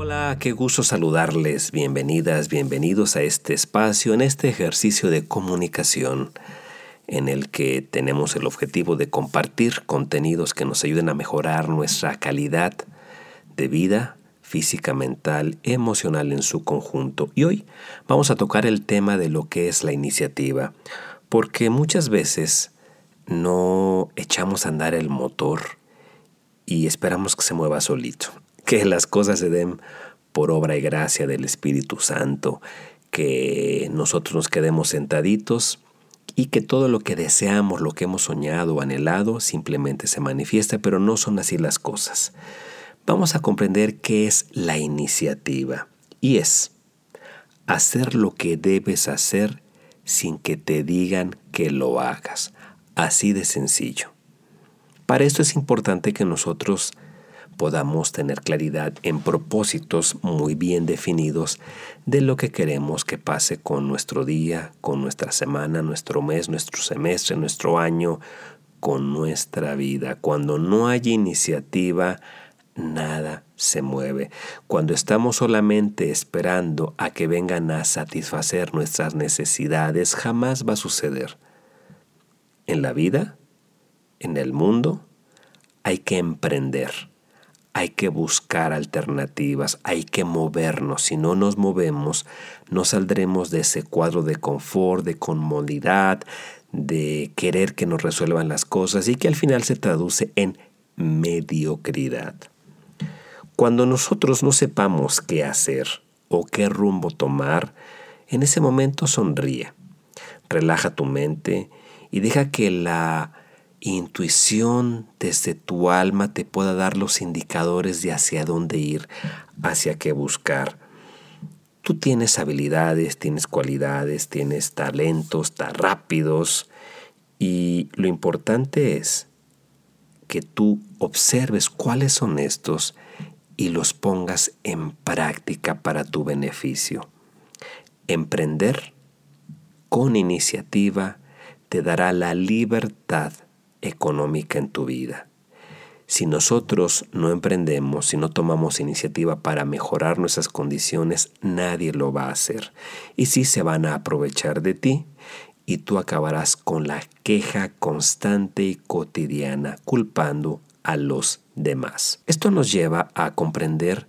Hola, qué gusto saludarles. Bienvenidas, bienvenidos a este espacio, en este ejercicio de comunicación en el que tenemos el objetivo de compartir contenidos que nos ayuden a mejorar nuestra calidad de vida física, mental, emocional en su conjunto. Y hoy vamos a tocar el tema de lo que es la iniciativa, porque muchas veces no echamos a andar el motor y esperamos que se mueva solito, que las cosas se den por obra y gracia del Espíritu Santo, que nosotros nos quedemos sentaditos y que todo lo que deseamos, lo que hemos soñado o anhelado, simplemente se manifiesta, pero no son así las cosas. Vamos a comprender qué es la iniciativa y es hacer lo que debes hacer sin que te digan que lo hagas. Así de sencillo. Para esto es importante que nosotros podamos tener claridad en propósitos muy bien definidos de lo que queremos que pase con nuestro día, con nuestra semana, nuestro mes, nuestro semestre, nuestro año, con nuestra vida. Cuando no hay iniciativa, nada se mueve. Cuando estamos solamente esperando a que vengan a satisfacer nuestras necesidades, jamás va a suceder en la vida, en el mundo, hay que emprender, hay que buscar alternativas, hay que movernos. Si no nos movemos, no saldremos de ese cuadro de confort, de comodidad, de querer que nos resuelvan las cosas y que al final se traduce en mediocridad. Cuando nosotros no sepamos qué hacer o qué rumbo tomar, en ese momento sonríe, relaja tu mente y deja que la intuición desde tu alma te pueda dar los indicadores de hacia dónde ir, hacia qué buscar. Tú tienes habilidades, tienes cualidades, tienes talentos tan rápidos y lo importante es que tú observes cuáles son estos y los pongas en práctica para tu beneficio. Emprender con iniciativa, te dará la libertad económica en tu vida. Si nosotros no emprendemos, si no tomamos iniciativa para mejorar nuestras condiciones, nadie lo va a hacer. Y sí se van a aprovechar de ti y tú acabarás con la queja constante y cotidiana, culpando a los demás. Esto nos lleva a comprender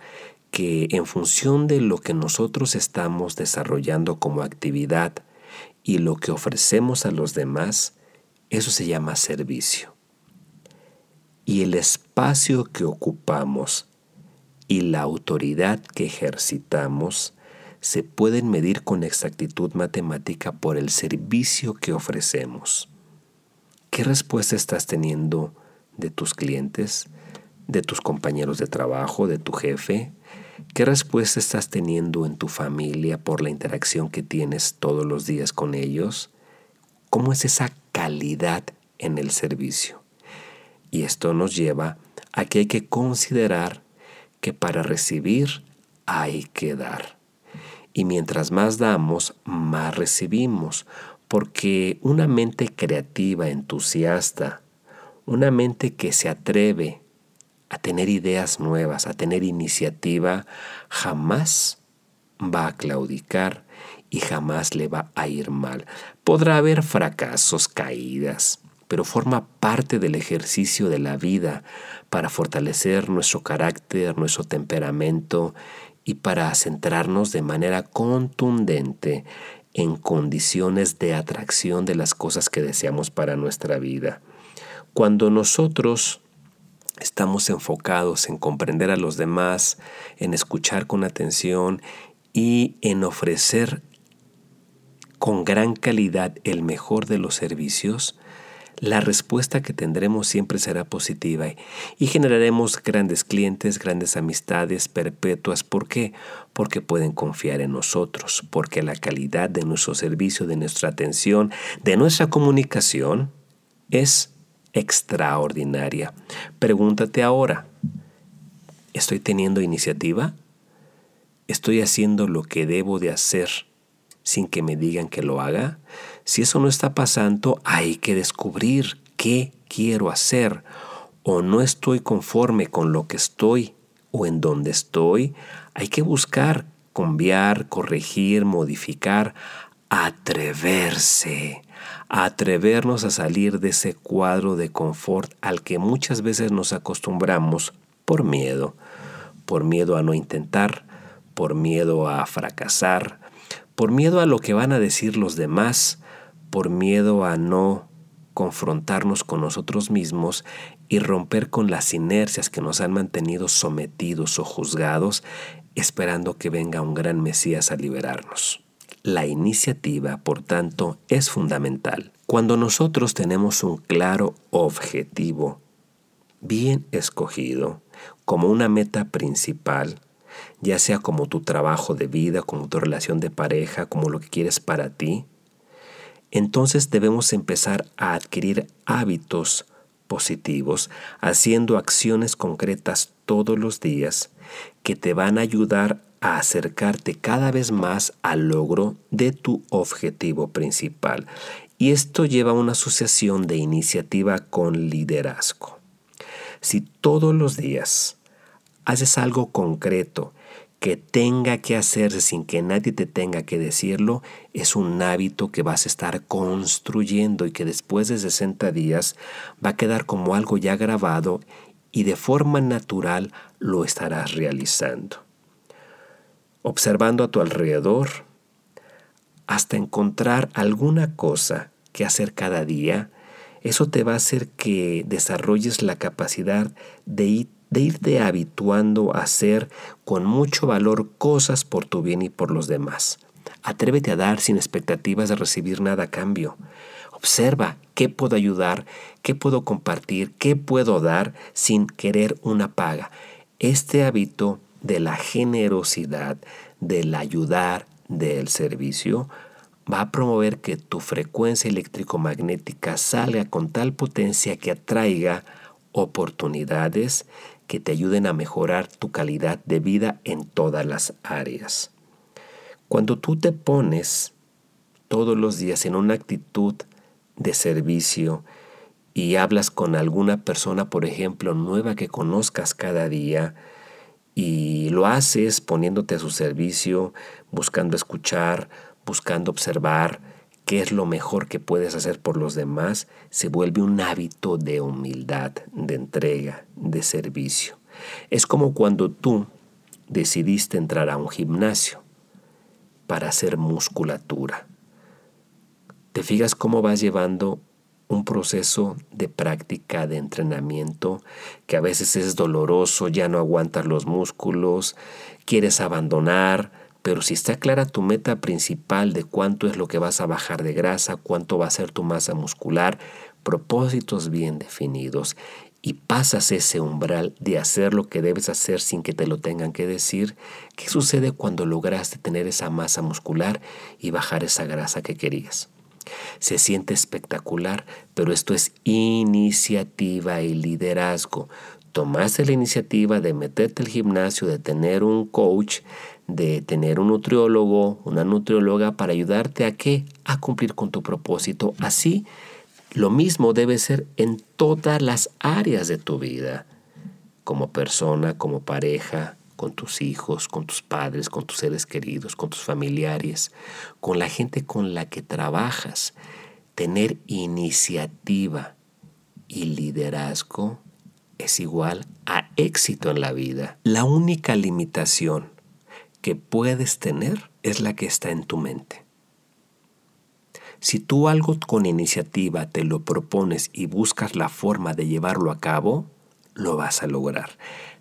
que en función de lo que nosotros estamos desarrollando como actividad, y lo que ofrecemos a los demás, eso se llama servicio. Y el espacio que ocupamos y la autoridad que ejercitamos se pueden medir con exactitud matemática por el servicio que ofrecemos. ¿Qué respuesta estás teniendo de tus clientes, de tus compañeros de trabajo, de tu jefe, ¿Qué respuesta estás teniendo en tu familia por la interacción que tienes todos los días con ellos? ¿Cómo es esa calidad en el servicio? Y esto nos lleva a que hay que considerar que para recibir hay que dar. Y mientras más damos, más recibimos, porque una mente creativa, entusiasta, una mente que se atreve a tener ideas nuevas, a tener iniciativa, jamás va a claudicar y jamás le va a ir mal. Podrá haber fracasos, caídas, pero forma parte del ejercicio de la vida para fortalecer nuestro carácter, nuestro temperamento y para centrarnos de manera contundente en condiciones de atracción de las cosas que deseamos para nuestra vida. Cuando nosotros estamos enfocados en comprender a los demás, en escuchar con atención y en ofrecer con gran calidad el mejor de los servicios, la respuesta que tendremos siempre será positiva y generaremos grandes clientes, grandes amistades perpetuas. ¿Por qué? Porque pueden confiar en nosotros, porque la calidad de nuestro servicio, de nuestra atención, de nuestra comunicación es extraordinaria. Pregúntate ahora, ¿estoy teniendo iniciativa? ¿Estoy haciendo lo que debo de hacer sin que me digan que lo haga? Si eso no está pasando, hay que descubrir qué quiero hacer. O no estoy conforme con lo que estoy o en donde estoy, hay que buscar cambiar, corregir, modificar, atreverse, atrevernos a salir de ese cuadro de confort al que muchas veces nos acostumbramos por miedo, por miedo a no intentar, por miedo a fracasar, por miedo a lo que van a decir los demás, por miedo a no confrontarnos con nosotros mismos y romper con las inercias que nos han mantenido sometidos o juzgados, esperando que venga un gran Mesías a liberarnos. La iniciativa, por tanto, es fundamental. Cuando nosotros tenemos un claro objetivo, bien escogido, como una meta principal, ya sea como tu trabajo de vida, como tu relación de pareja, como lo que quieres para ti, entonces debemos empezar a adquirir hábitos positivos, haciendo acciones concretas todos los días que te van a ayudar a acercarte cada vez más al logro de tu objetivo principal. Y esto lleva a una asociación de iniciativa con liderazgo. Si todos los días haces algo concreto que tenga que hacerse sin que nadie te tenga que decirlo, es un hábito que vas a estar construyendo y que después de 60 días va a quedar como algo ya grabado y de forma natural lo estarás realizando. Observando a tu alrededor hasta encontrar alguna cosa que hacer cada día, eso te va a hacer que desarrolles la capacidad de ir de irte habituando a hacer con mucho valor cosas por tu bien y por los demás. Atrévete a dar sin expectativas de recibir nada a cambio. Observa qué puedo ayudar, qué puedo compartir, qué puedo dar sin querer una paga. Este hábito de la generosidad, del ayudar, del servicio, va a promover que tu frecuencia eléctrico-magnética salga con tal potencia que atraiga oportunidades que te ayuden a mejorar tu calidad de vida en todas las áreas. Cuando tú te pones todos los días en una actitud de servicio y hablas con alguna persona, por ejemplo, nueva que conozcas cada día, y lo haces poniéndote a su servicio, buscando escuchar, buscando observar, qué es lo mejor que puedes hacer por los demás, se vuelve un hábito de humildad, de entrega, de servicio. Es como cuando tú decidiste entrar a un gimnasio para hacer musculatura. ¿Te fijas cómo vas llevando un proceso de práctica, de entrenamiento, que a veces es doloroso, ya no aguantas los músculos, quieres abandonar, pero si está clara tu meta principal de cuánto es lo que vas a bajar de grasa, cuánto va a ser tu masa muscular, propósitos bien definidos y pasas ese umbral de hacer lo que debes hacer sin que te lo tengan que decir, ¿qué sucede cuando lograste tener esa masa muscular y bajar esa grasa que querías? Se siente espectacular, pero esto es iniciativa y liderazgo. Tomaste la iniciativa de meterte al gimnasio, de tener un coach, de tener un nutriólogo, una nutrióloga para ayudarte a qué? A cumplir con tu propósito. Así, lo mismo debe ser en todas las áreas de tu vida, como persona, como pareja, con tus hijos, con tus padres, con tus seres queridos, con tus familiares, con la gente con la que trabajas. Tener iniciativa y liderazgo es igual a éxito en la vida. La única limitación que puedes tener es la que está en tu mente. Si tú algo con iniciativa te lo propones y buscas la forma de llevarlo a cabo, lo vas a lograr.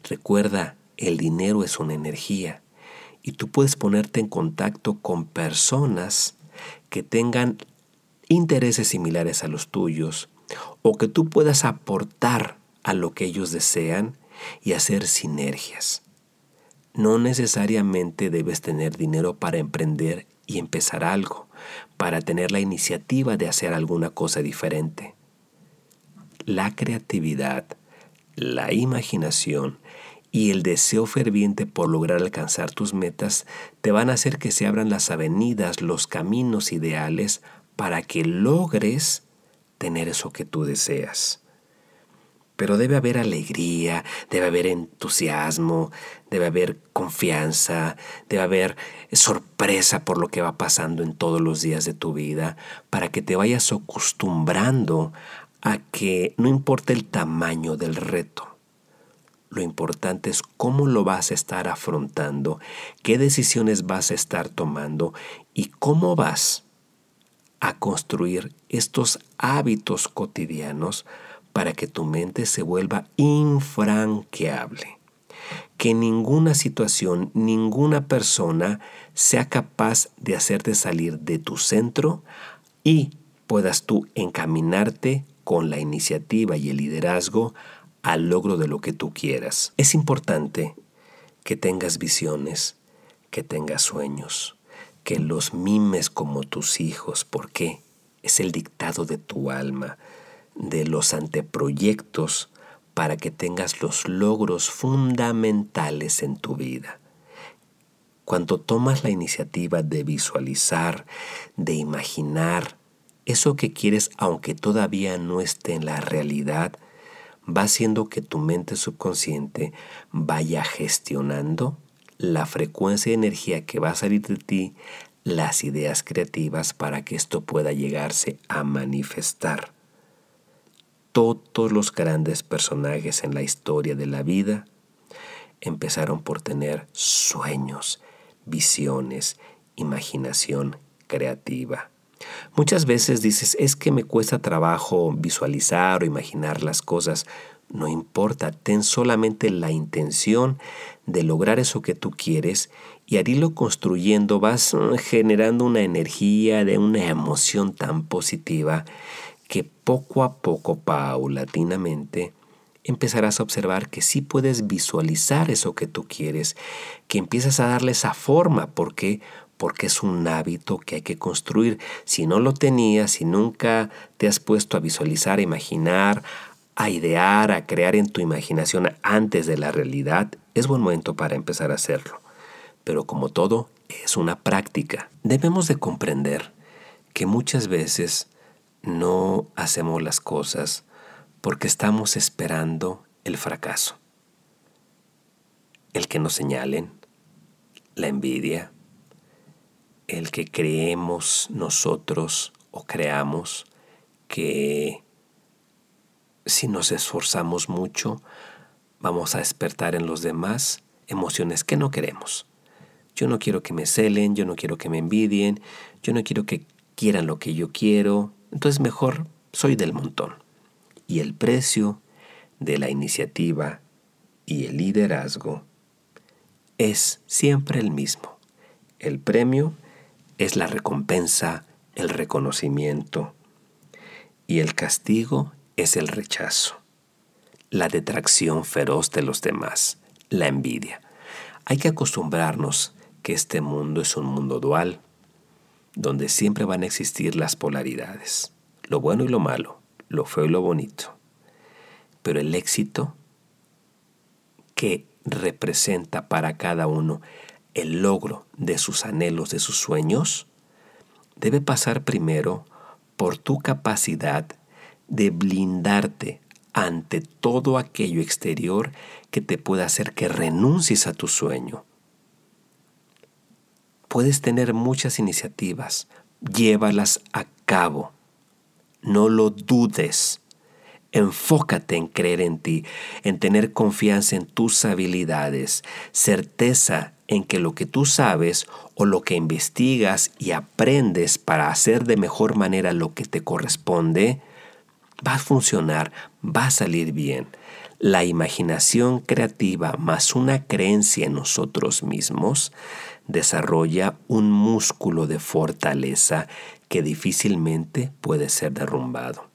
Recuerda, el dinero es una energía y tú puedes ponerte en contacto con personas que tengan intereses similares a los tuyos o que tú puedas aportar a lo que ellos desean y hacer sinergias. No necesariamente debes tener dinero para emprender y empezar algo, para tener la iniciativa de hacer alguna cosa diferente. La creatividad, la imaginación y el deseo ferviente por lograr alcanzar tus metas te van a hacer que se abran las avenidas, los caminos ideales para que logres tener eso que tú deseas. Pero debe haber alegría, debe haber entusiasmo, debe haber confianza, debe haber sorpresa por lo que va pasando en todos los días de tu vida, para que te vayas acostumbrando a que no importa el tamaño del reto, lo importante es cómo lo vas a estar afrontando, qué decisiones vas a estar tomando y cómo vas a construir estos hábitos cotidianos para que tu mente se vuelva infranqueable. Que ninguna situación, ninguna persona sea capaz de hacerte salir de tu centro y puedas tú encaminarte con la iniciativa y el liderazgo al logro de lo que tú quieras. Es importante que tengas visiones, que tengas sueños, que los mimes como tus hijos, porque es el dictado de tu alma, de los anteproyectos para que tengas los logros fundamentales en tu vida. Cuando tomas la iniciativa de visualizar, de imaginar eso que quieres aunque todavía no esté en la realidad, va haciendo que tu mente subconsciente vaya gestionando la frecuencia de energía que va a salir de ti, las ideas creativas para que esto pueda llegarse a manifestar todos los grandes personajes en la historia de la vida empezaron por tener sueños, visiones, imaginación creativa. Muchas veces dices, es que me cuesta trabajo visualizar o imaginar las cosas. No importa, ten solamente la intención de lograr eso que tú quieres y al construyendo vas generando una energía de una emoción tan positiva que poco a poco, paulatinamente, empezarás a observar que sí puedes visualizar eso que tú quieres, que empiezas a darle esa forma. ¿Por qué? Porque es un hábito que hay que construir. Si no lo tenías, si nunca te has puesto a visualizar, a imaginar, a idear, a crear en tu imaginación antes de la realidad, es buen momento para empezar a hacerlo. Pero como todo, es una práctica. Debemos de comprender que muchas veces no hacemos las cosas porque estamos esperando el fracaso, el que nos señalen, la envidia, el que creemos nosotros o creamos que si nos esforzamos mucho vamos a despertar en los demás emociones que no queremos. Yo no quiero que me celen, yo no quiero que me envidien, yo no quiero que quieran lo que yo quiero, entonces mejor soy del montón. Y el precio de la iniciativa y el liderazgo es siempre el mismo. El premio es la recompensa, el reconocimiento. Y el castigo es el rechazo, la detracción feroz de los demás, la envidia. Hay que acostumbrarnos que este mundo es un mundo dual, donde siempre van a existir las polaridades, lo bueno y lo malo, lo feo y lo bonito. Pero el éxito que representa para cada uno el logro de sus anhelos, de sus sueños, debe pasar primero por tu capacidad de blindarte ante todo aquello exterior que te pueda hacer que renuncies a tu sueño, Puedes tener muchas iniciativas, llévalas a cabo. No lo dudes. Enfócate en creer en ti, en tener confianza en tus habilidades, certeza en que lo que tú sabes o lo que investigas y aprendes para hacer de mejor manera lo que te corresponde, va a funcionar, va a salir bien. La imaginación creativa más una creencia en nosotros mismos desarrolla un músculo de fortaleza que difícilmente puede ser derrumbado.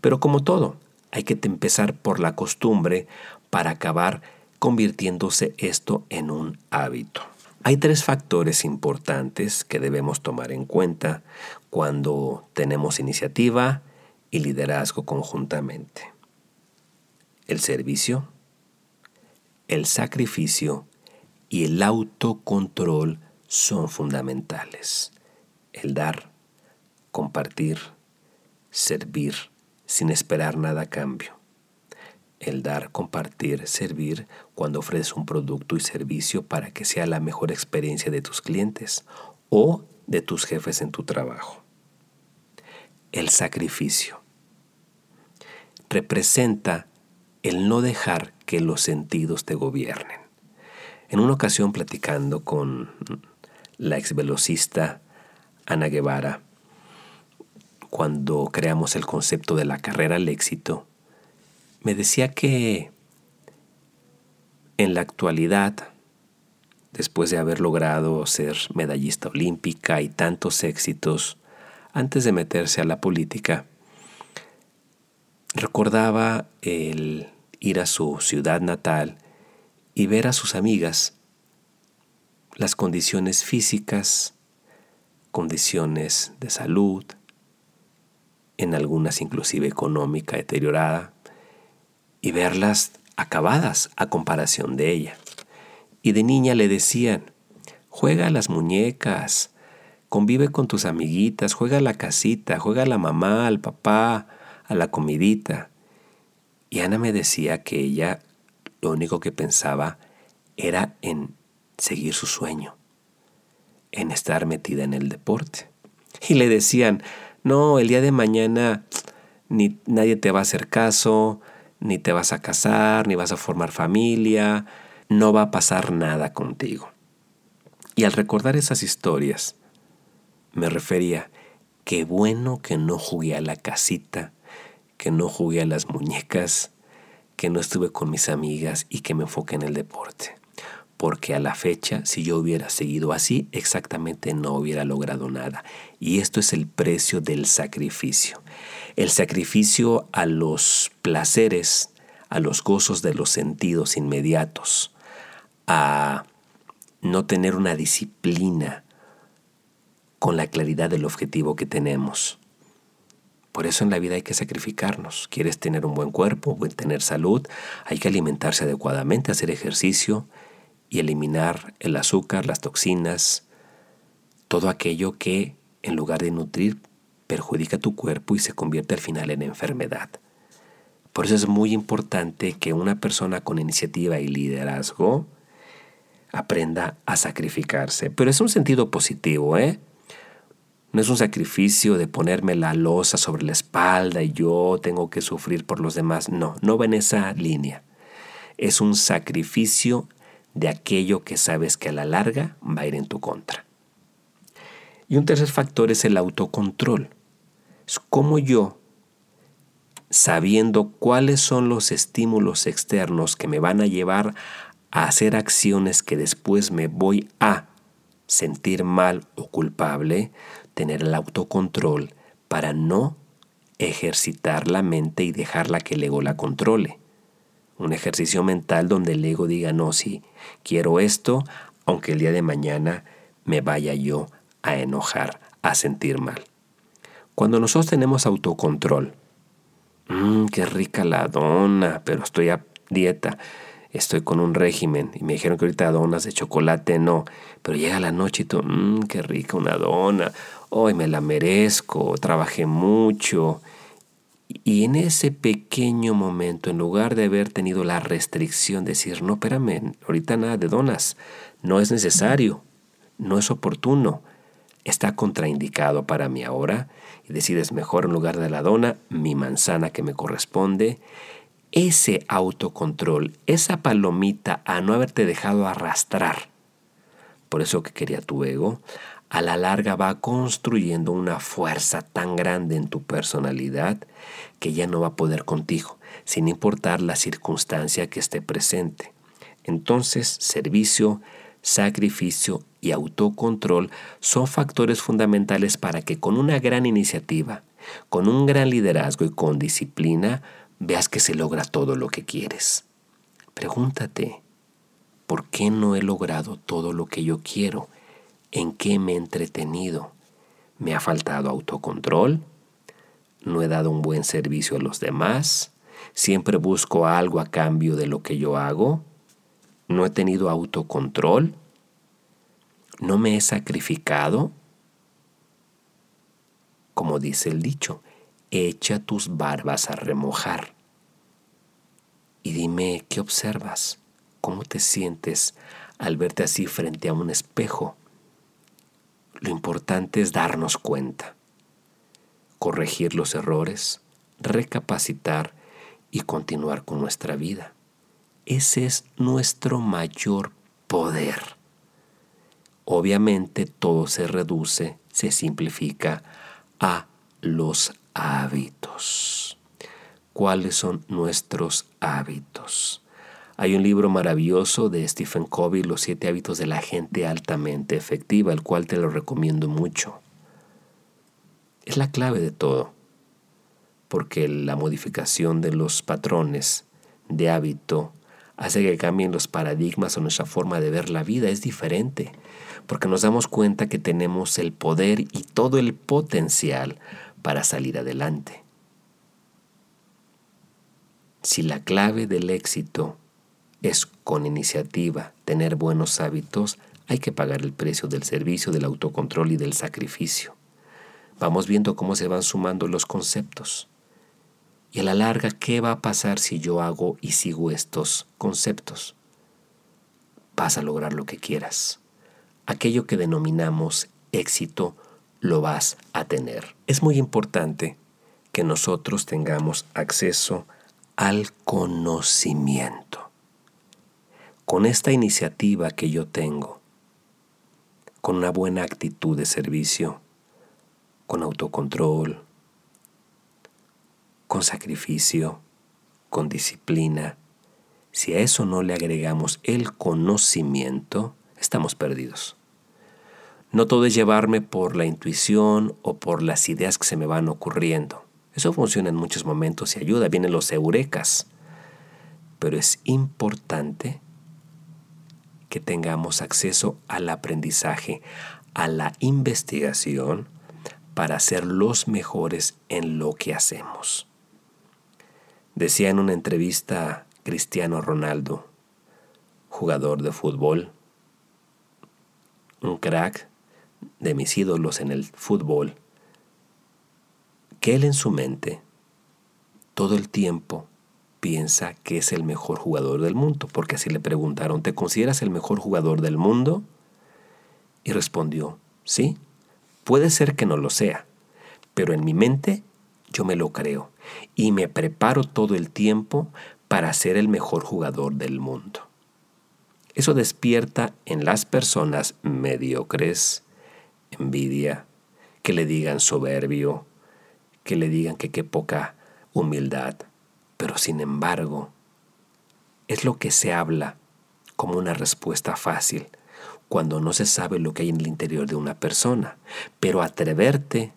Pero como todo, hay que empezar por la costumbre para acabar convirtiéndose esto en un hábito. Hay tres factores importantes que debemos tomar en cuenta cuando tenemos iniciativa y liderazgo conjuntamente. El servicio, el sacrificio y el autocontrol son fundamentales. El dar, compartir, servir sin esperar nada a cambio. el dar, compartir, servir cuando ofreces un producto y servicio para que sea la mejor experiencia de tus clientes o de tus jefes en tu trabajo. El sacrificio representa el no dejar que los sentidos te gobiernen. En una ocasión platicando con la ex velocista Ana Guevara, cuando creamos el concepto de la carrera al éxito, me decía que en la actualidad, después de haber logrado ser medallista olímpica y tantos éxitos, antes de meterse a la política, recordaba el ir a su ciudad natal y ver a sus amigas las condiciones físicas, condiciones de salud, en algunas inclusive económica deteriorada, y verlas acabadas a comparación de ella. Y de niña le decían, juega a las muñecas, convive con tus amiguitas, juega a la casita, juega a la mamá, al papá, a la comidita. Y Ana me decía que ella lo único que pensaba era en seguir su sueño, en estar metida en el deporte. Y le decían, no, el día de mañana ni nadie te va a hacer caso, ni te vas a casar, ni vas a formar familia, no va a pasar nada contigo. Y al recordar esas historias, me refería, qué bueno que no jugué a la casita, que no jugué a las muñecas, que no estuve con mis amigas y que me enfoqué en el deporte. Porque a la fecha, si yo hubiera seguido así, exactamente no hubiera logrado nada. Y esto es el precio del sacrificio el sacrificio a los placeres, a los gozos de los sentidos inmediatos, a no tener una disciplina con la claridad del objetivo que tenemos. Por eso en la vida hay que sacrificarnos. ¿Quieres tener un buen cuerpo, tener salud? Hay que alimentarse adecuadamente, hacer ejercicio y eliminar el azúcar, las toxinas, todo aquello que en lugar de nutrir perjudica tu cuerpo y se convierte al final en enfermedad. Por eso es muy importante que una persona con iniciativa y liderazgo aprenda a sacrificarse. Pero es un sentido positivo, ¿eh? No es un sacrificio de ponerme la losa sobre la espalda y yo tengo que sufrir por los demás. No, no va en esa línea. Es un sacrificio de aquello que sabes que a la larga va a ir en tu contra. Y un tercer factor es el autocontrol. Es como yo, sabiendo cuáles son los estímulos externos que me van a llevar a hacer acciones que después me voy a sentir mal o culpable, tener el autocontrol para no ejercitar la mente y dejarla que el ego la controle. Un ejercicio mental donde el ego diga, no, sí, quiero esto, aunque el día de mañana me vaya yo a enojar, a sentir mal. Cuando nosotros tenemos autocontrol, mmm, qué rica la dona, pero estoy a dieta, estoy con un régimen y me dijeron que ahorita donas de chocolate no, pero llega la noche y tú, mmm, qué rica una dona, hoy me la merezco, trabajé mucho. Y en ese pequeño momento, en lugar de haber tenido la restricción, decir, no, espérame, ahorita nada de donas, no es necesario, no es oportuno, está contraindicado para mí ahora y decides mejor en lugar de la dona mi manzana que me corresponde, ese autocontrol, esa palomita a no haberte dejado arrastrar, por eso que quería tu ego, a la larga va construyendo una fuerza tan grande en tu personalidad que ya no va a poder contigo, sin importar la circunstancia que esté presente. Entonces, servicio, sacrificio y autocontrol son factores fundamentales para que con una gran iniciativa, con un gran liderazgo y con disciplina, veas que se logra todo lo que quieres. Pregúntate, ¿por qué no he logrado todo lo que yo quiero? ¿En qué me he entretenido? ¿Me ha faltado autocontrol? ¿No he dado un buen servicio a los demás? ¿Siempre busco algo a cambio de lo que yo hago? ¿No he tenido autocontrol? ¿No me he sacrificado? Como dice el dicho, echa tus barbas a remojar. Y dime, ¿qué observas? ¿Cómo te sientes al verte así frente a un espejo? Lo importante es darnos cuenta, corregir los errores, recapacitar y continuar con nuestra vida. Ese es nuestro mayor poder. Obviamente todo se reduce, se simplifica a los hábitos. ¿Cuáles son nuestros hábitos? Hay un libro maravilloso de Stephen Covey, Los siete hábitos de la gente altamente efectiva, el cual te lo recomiendo mucho. Es la clave de todo, porque la modificación de los patrones de hábito hace que cambien los paradigmas o nuestra forma de ver la vida. Es diferente, porque nos damos cuenta que tenemos el poder y todo el potencial para salir adelante. Si la clave del éxito es con iniciativa tener buenos hábitos, hay que pagar el precio del servicio, del autocontrol y del sacrificio. Vamos viendo cómo se van sumando los conceptos. Y a la larga, ¿qué va a pasar si yo hago y sigo estos conceptos? Vas a lograr lo que quieras. Aquello que denominamos éxito lo vas a tener. Es muy importante que nosotros tengamos acceso al conocimiento. Con esta iniciativa que yo tengo, con una buena actitud de servicio, con autocontrol, con sacrificio, con disciplina, si a eso no le agregamos el conocimiento, estamos perdidos. No todo es llevarme por la intuición o por las ideas que se me van ocurriendo. Eso funciona en muchos momentos y ayuda, vienen los eurecas. Pero es importante que tengamos acceso al aprendizaje, a la investigación, para ser los mejores en lo que hacemos. Decía en una entrevista Cristiano Ronaldo, jugador de fútbol, un crack de mis ídolos en el fútbol, que él en su mente todo el tiempo piensa que es el mejor jugador del mundo, porque así le preguntaron, ¿te consideras el mejor jugador del mundo? Y respondió, sí, puede ser que no lo sea, pero en mi mente yo me lo creo y me preparo todo el tiempo para ser el mejor jugador del mundo. Eso despierta en las personas mediocres envidia, que le digan soberbio, que le digan que qué poca humildad. Pero sin embargo, es lo que se habla como una respuesta fácil cuando no se sabe lo que hay en el interior de una persona. Pero atreverte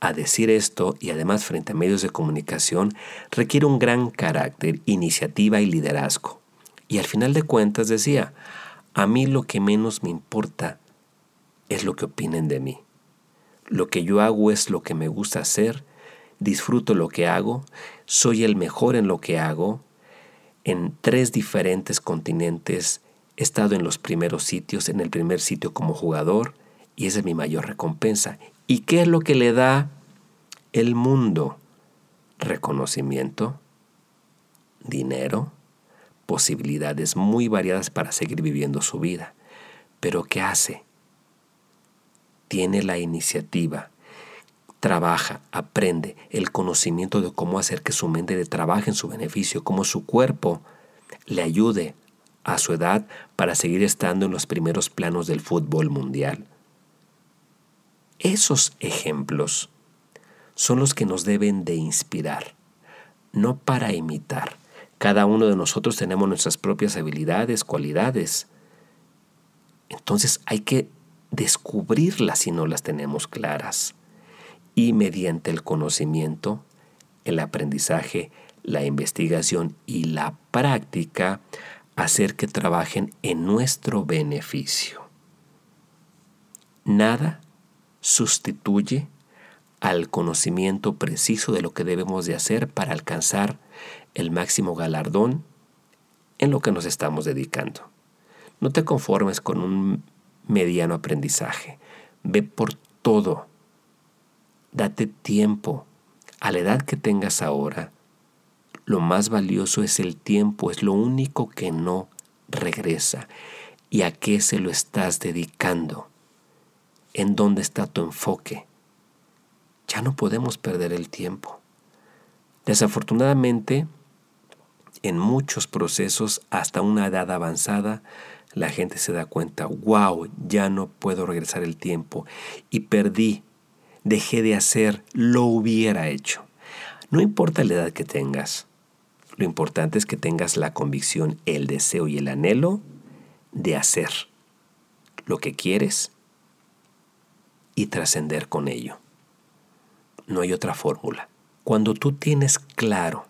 a decir esto y además frente a medios de comunicación requiere un gran carácter, iniciativa y liderazgo. Y al final de cuentas decía, a mí lo que menos me importa es lo que opinen de mí. Lo que yo hago es lo que me gusta hacer, disfruto lo que hago, soy el mejor en lo que hago. En tres diferentes continentes he estado en los primeros sitios, en el primer sitio como jugador, y esa es mi mayor recompensa. ¿Y qué es lo que le da el mundo? Reconocimiento, dinero, posibilidades muy variadas para seguir viviendo su vida. Pero ¿qué hace? Tiene la iniciativa, trabaja, aprende el conocimiento de cómo hacer que su mente le trabaje en su beneficio, cómo su cuerpo le ayude a su edad para seguir estando en los primeros planos del fútbol mundial. Esos ejemplos son los que nos deben de inspirar, no para imitar. Cada uno de nosotros tenemos nuestras propias habilidades, cualidades. Entonces hay que descubrirlas si no las tenemos claras. Y mediante el conocimiento, el aprendizaje, la investigación y la práctica, hacer que trabajen en nuestro beneficio. Nada sustituye al conocimiento preciso de lo que debemos de hacer para alcanzar el máximo galardón en lo que nos estamos dedicando. No te conformes con un mediano aprendizaje. Ve por todo. Date tiempo. A la edad que tengas ahora, Lo más valioso es el tiempo, es lo único que no regresa. ¿Y a qué se lo estás dedicando? ¿En dónde está tu enfoque? Ya no podemos perder el tiempo. Desafortunadamente, en muchos procesos, hasta una edad avanzada, la gente se da cuenta, wow, ya no puedo regresar el tiempo y perdí, dejé de hacer, lo hubiera hecho. No importa la edad que tengas, lo importante es que tengas la convicción, el deseo y el anhelo de hacer lo que quieres y trascender con ello. No hay otra fórmula. Cuando tú tienes claro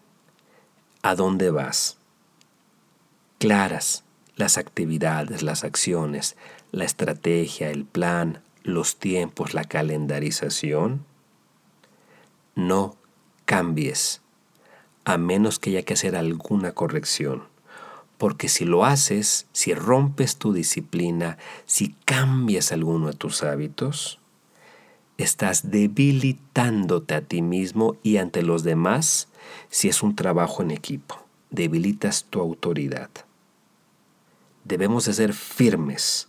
a dónde vas, claras las actividades, las acciones, la estrategia, el plan, los tiempos, la calendarización, no cambies a menos que haya que hacer alguna corrección. Porque si lo haces, si rompes tu disciplina, si cambias alguno de tus hábitos, estás debilitándote a ti mismo y ante los demás si es un trabajo en equipo. Debilitas tu autoridad. Debemos de ser firmes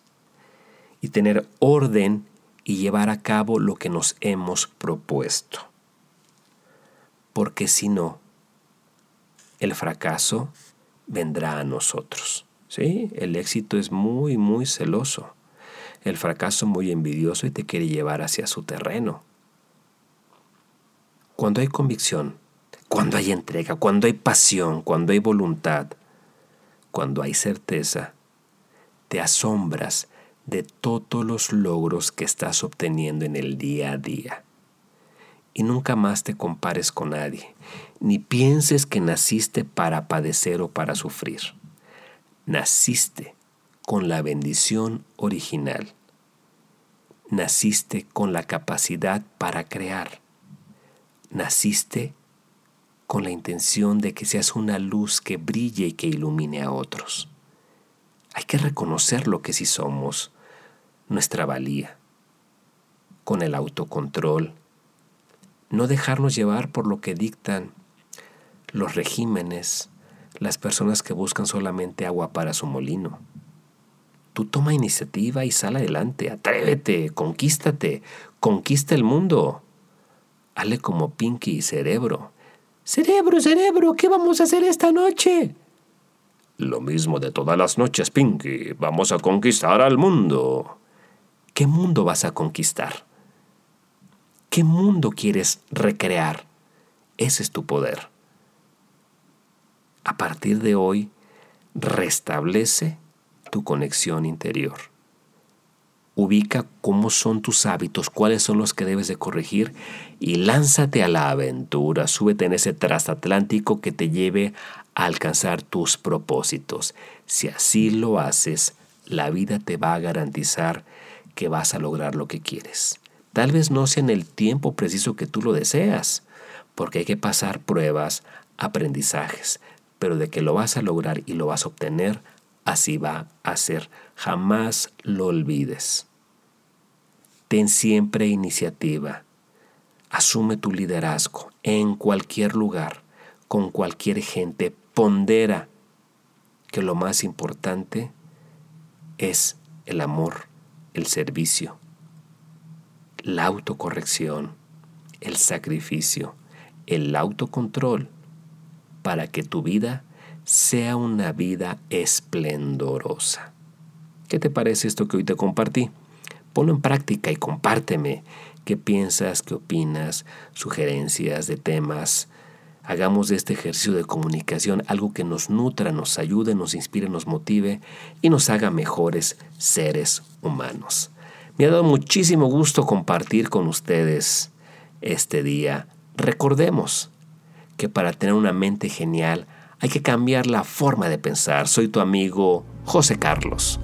y tener orden y llevar a cabo lo que nos hemos propuesto. Porque si no, el fracaso vendrá a nosotros. ¿sí? El éxito es muy, muy celoso. El fracaso muy envidioso y te quiere llevar hacia su terreno. Cuando hay convicción, cuando hay entrega, cuando hay pasión, cuando hay voluntad, cuando hay certeza, te asombras de todos los logros que estás obteniendo en el día a día. Y nunca más te compares con nadie, ni pienses que naciste para padecer o para sufrir. Naciste con la bendición original. Naciste con la capacidad para crear. Naciste con la intención de que seas una luz que brille y que ilumine a otros. Hay que reconocer lo que sí somos, nuestra valía, con el autocontrol, no dejarnos llevar por lo que dictan los regímenes, las personas que buscan solamente agua para su molino. Tú toma iniciativa y sal adelante, atrévete, conquístate, conquista el mundo. Hale como Pinky y Cerebro. Cerebro, cerebro, ¿qué vamos a hacer esta noche? Lo mismo de todas las noches, Pinky. Vamos a conquistar al mundo. ¿Qué mundo vas a conquistar? ¿Qué mundo quieres recrear? Ese es tu poder a partir de hoy restablece tu conexión interior. Ubica cómo son tus hábitos, cuáles son los que debes de corregir y lánzate a la aventura, súbete en ese transatlántico que te lleve alcanzar tus propósitos. Si así lo haces, la vida te va a garantizar que vas a lograr lo que quieres. Tal vez no sea en el tiempo preciso que tú lo deseas, porque hay que pasar pruebas, aprendizajes, pero de que lo vas a lograr y lo vas a obtener, así va a ser. Jamás lo olvides. Ten siempre iniciativa. Asume tu liderazgo en cualquier lugar, con cualquier gente. Pondera que lo más importante es el amor, el servicio, la autocorrección, el sacrificio, el autocontrol para que tu vida sea una vida esplendorosa. ¿Qué te parece esto que hoy te compartí? Ponlo en práctica y compárteme qué piensas, qué opinas, sugerencias de temas. Hagamos de este ejercicio de comunicación algo que nos nutra, nos ayude, nos inspire, nos motive y nos haga mejores seres humanos. Me ha dado muchísimo gusto compartir con ustedes este día. Recordemos, que para tener una mente genial hay que cambiar la forma de pensar. Soy tu amigo José Carlos.